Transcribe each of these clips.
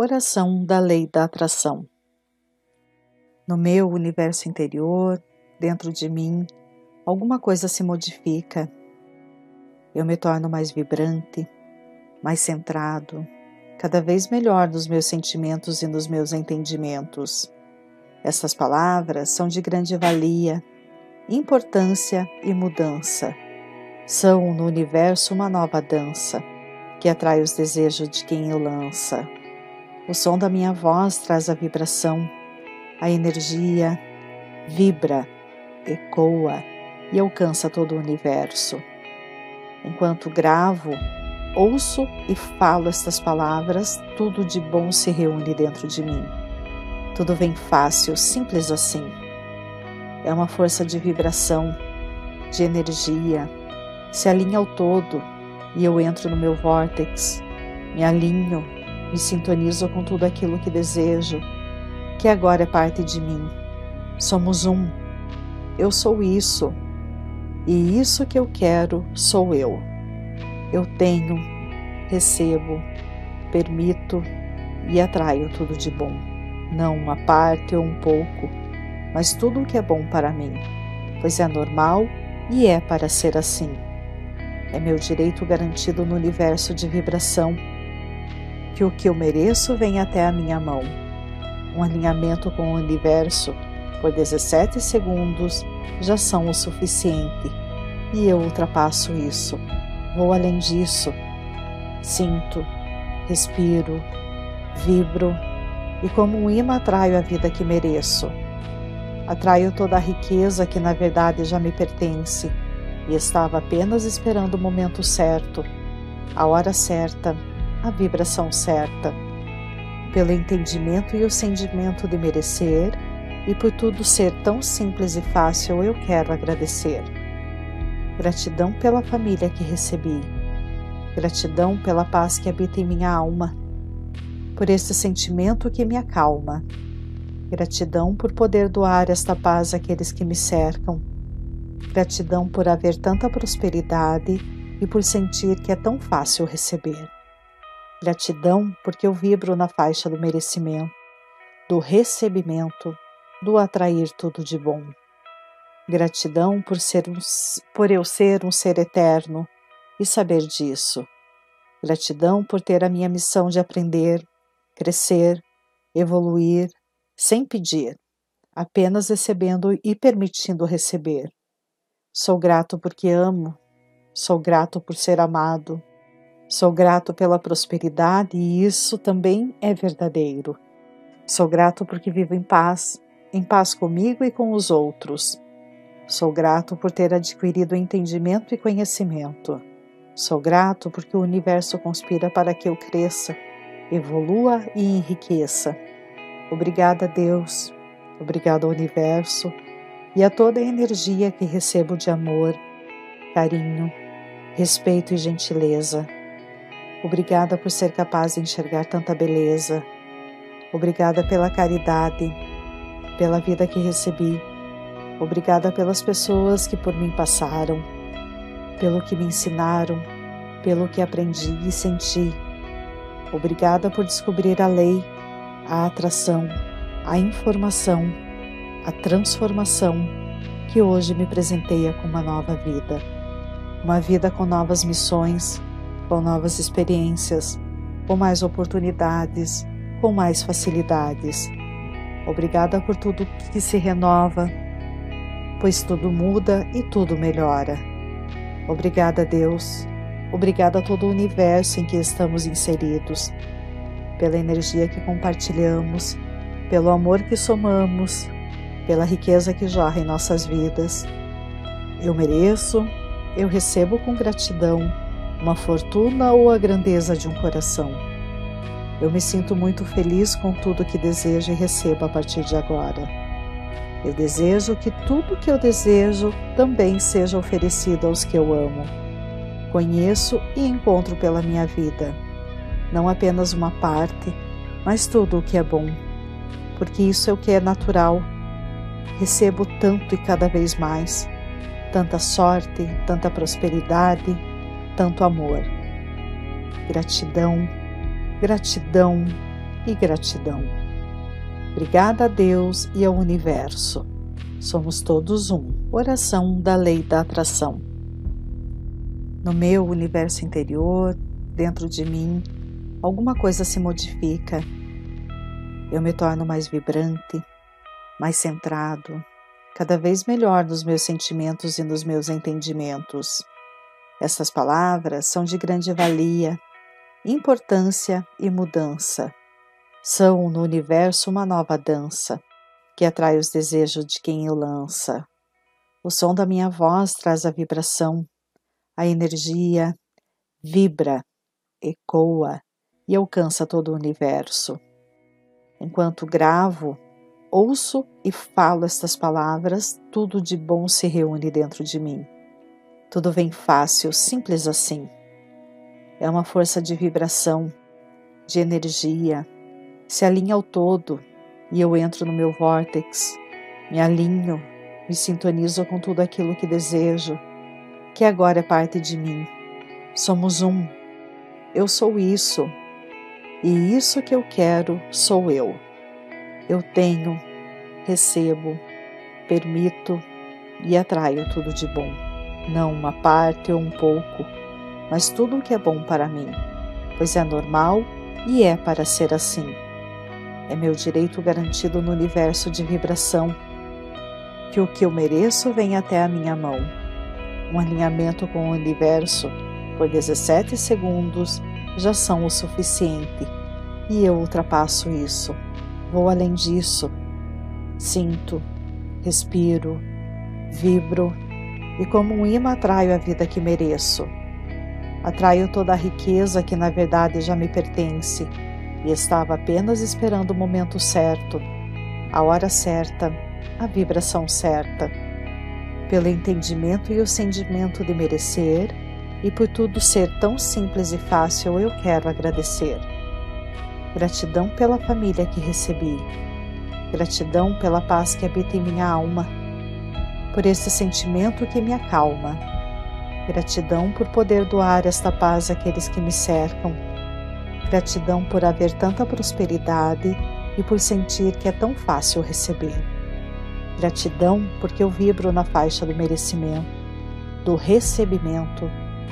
Oração da Lei da Atração. No meu universo interior, dentro de mim, alguma coisa se modifica. Eu me torno mais vibrante, mais centrado, cada vez melhor nos meus sentimentos e nos meus entendimentos. Essas palavras são de grande valia, importância e mudança. São no universo uma nova dança que atrai os desejos de quem o lança. O som da minha voz traz a vibração, a energia vibra, ecoa e alcança todo o universo. Enquanto gravo, ouço e falo estas palavras, tudo de bom se reúne dentro de mim. Tudo vem fácil, simples assim. É uma força de vibração, de energia, se alinha ao todo e eu entro no meu vórtex, me alinho me sintonizo com tudo aquilo que desejo, que agora é parte de mim. Somos um. Eu sou isso. E isso que eu quero sou eu. Eu tenho, recebo, permito e atraio tudo de bom. Não uma parte ou um pouco, mas tudo o que é bom para mim, pois é normal e é para ser assim. É meu direito garantido no universo de vibração que o que eu mereço vem até a minha mão. Um alinhamento com o universo por 17 segundos já são o suficiente e eu ultrapasso isso. Vou além disso. Sinto, respiro, vibro e, como um imã, atraio a vida que mereço. Atraio toda a riqueza que na verdade já me pertence e estava apenas esperando o momento certo, a hora certa a vibração certa, pelo entendimento e o sentimento de merecer, e por tudo ser tão simples e fácil, eu quero agradecer. Gratidão pela família que recebi, gratidão pela paz que habita em minha alma, por este sentimento que me acalma, gratidão por poder doar esta paz àqueles que me cercam, gratidão por haver tanta prosperidade e por sentir que é tão fácil receber. Gratidão porque eu vibro na faixa do merecimento, do recebimento, do atrair tudo de bom. Gratidão por, ser um, por eu ser um ser eterno e saber disso. Gratidão por ter a minha missão de aprender, crescer, evoluir, sem pedir, apenas recebendo e permitindo receber. Sou grato porque amo, sou grato por ser amado, Sou grato pela prosperidade e isso também é verdadeiro. Sou grato porque vivo em paz, em paz comigo e com os outros. Sou grato por ter adquirido entendimento e conhecimento. Sou grato porque o universo conspira para que eu cresça, evolua e enriqueça. Obrigada, Deus. Obrigado ao universo e a toda a energia que recebo de amor, carinho, respeito e gentileza. Obrigada por ser capaz de enxergar tanta beleza. Obrigada pela caridade, pela vida que recebi. Obrigada pelas pessoas que por mim passaram, pelo que me ensinaram, pelo que aprendi e senti. Obrigada por descobrir a lei, a atração, a informação, a transformação que hoje me presenteia com uma nova vida. Uma vida com novas missões, com novas experiências, com mais oportunidades, com mais facilidades. Obrigada por tudo que se renova, pois tudo muda e tudo melhora. Obrigada, Deus. Obrigada a todo o universo em que estamos inseridos, pela energia que compartilhamos, pelo amor que somamos, pela riqueza que jorra em nossas vidas. Eu mereço, eu recebo com gratidão uma fortuna ou a grandeza de um coração. Eu me sinto muito feliz com tudo que desejo e recebo a partir de agora. Eu desejo que tudo que eu desejo também seja oferecido aos que eu amo. Conheço e encontro pela minha vida, não apenas uma parte, mas tudo o que é bom, porque isso é o que é natural. Recebo tanto e cada vez mais, tanta sorte, tanta prosperidade, tanto amor. Gratidão, gratidão e gratidão. Obrigada a Deus e ao universo. Somos todos um. Oração da lei da atração. No meu universo interior, dentro de mim, alguma coisa se modifica. Eu me torno mais vibrante, mais centrado, cada vez melhor nos meus sentimentos e nos meus entendimentos. Estas palavras são de grande valia, importância e mudança. São no universo uma nova dança que atrai os desejos de quem o lança. O som da minha voz traz a vibração, a energia vibra, ecoa e alcança todo o universo. Enquanto gravo, ouço e falo estas palavras, tudo de bom se reúne dentro de mim. Tudo vem fácil, simples assim. É uma força de vibração, de energia, se alinha ao todo e eu entro no meu vórtex, me alinho, me sintonizo com tudo aquilo que desejo, que agora é parte de mim. Somos um. Eu sou isso. E isso que eu quero sou eu. Eu tenho, recebo, permito e atraio tudo de bom. Não uma parte ou um pouco, mas tudo o que é bom para mim, pois é normal e é para ser assim. É meu direito garantido no universo de vibração. Que o que eu mereço venha até a minha mão. Um alinhamento com o universo por 17 segundos já são o suficiente. E eu ultrapasso isso. Vou além disso. Sinto, respiro, vibro e, como um imã, atraio a vida que mereço. Atraio toda a riqueza que na verdade já me pertence e estava apenas esperando o momento certo, a hora certa, a vibração certa. Pelo entendimento e o sentimento de merecer, e por tudo ser tão simples e fácil, eu quero agradecer. Gratidão pela família que recebi. Gratidão pela paz que habita em minha alma. Por esse sentimento que me acalma. Gratidão por poder doar esta paz àqueles que me cercam Gratidão por haver tanta prosperidade e por sentir que é tão fácil receber. Gratidão porque eu vibro na faixa do merecimento, do recebimento,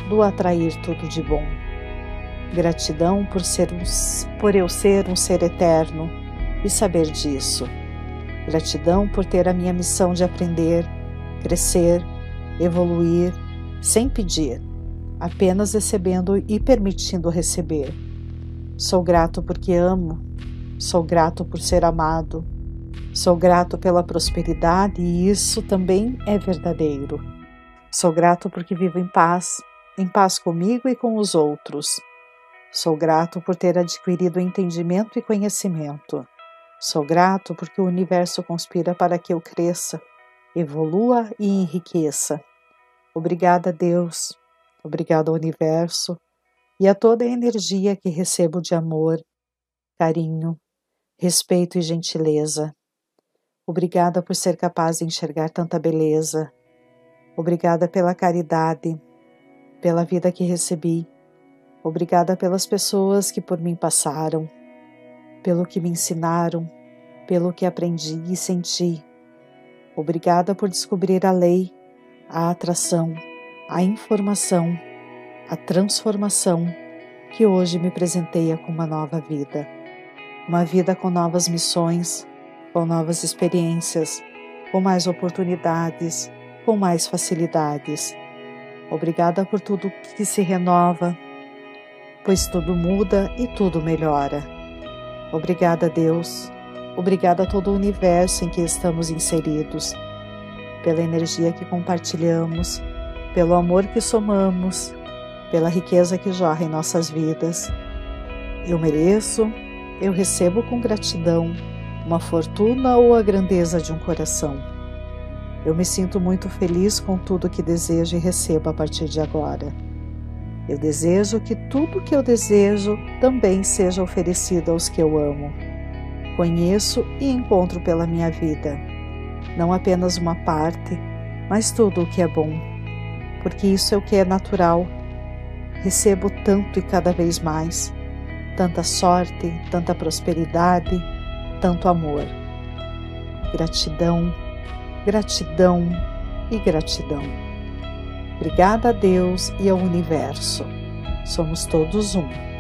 do atrair tudo de bom. Gratidão por, ser um, por eu ser um ser eterno e saber disso. Gratidão por ter a minha missão de aprender, crescer, evoluir, sem pedir, apenas recebendo e permitindo receber Sou grato porque amo, sou grato por ser amado, sou grato pela prosperidade e isso também é verdadeiro. Sou grato porque vivo em paz, em paz comigo e com os outros. Sou grato por ter adquirido entendimento e conhecimento. Sou grato porque o universo conspira para que eu cresça, evolua e enriqueça. Obrigada, Deus. Obrigada, universo e a toda a energia que recebo de amor, carinho, respeito e gentileza. Obrigada por ser capaz de enxergar tanta beleza. Obrigada pela caridade, pela vida que recebi. Obrigada pelas pessoas que por mim passaram, pelo que me ensinaram, pelo que aprendi e senti. Obrigada por descobrir a lei, a atração, a informação a transformação que hoje me presenteia com uma nova vida. Uma vida com novas missões, com novas experiências, com mais oportunidades, com mais facilidades. Obrigada por tudo que se renova, pois tudo muda e tudo melhora. Obrigada, Deus. Obrigada a todo o universo em que estamos inseridos, pela energia que compartilhamos, pelo amor que somamos, pela riqueza que jorra em nossas vidas. Eu mereço, eu recebo com gratidão uma fortuna ou a grandeza de um coração. Eu me sinto muito feliz com tudo que desejo e recebo a partir de agora. Eu desejo que tudo que eu desejo também seja oferecido aos que eu amo conheço e encontro pela minha vida. Não apenas uma parte, mas tudo o que é bom. Porque isso é o que é natural. Recebo tanto e cada vez mais. Tanta sorte, tanta prosperidade, tanto amor. Gratidão, gratidão e gratidão. Obrigada a Deus e ao universo. Somos todos um.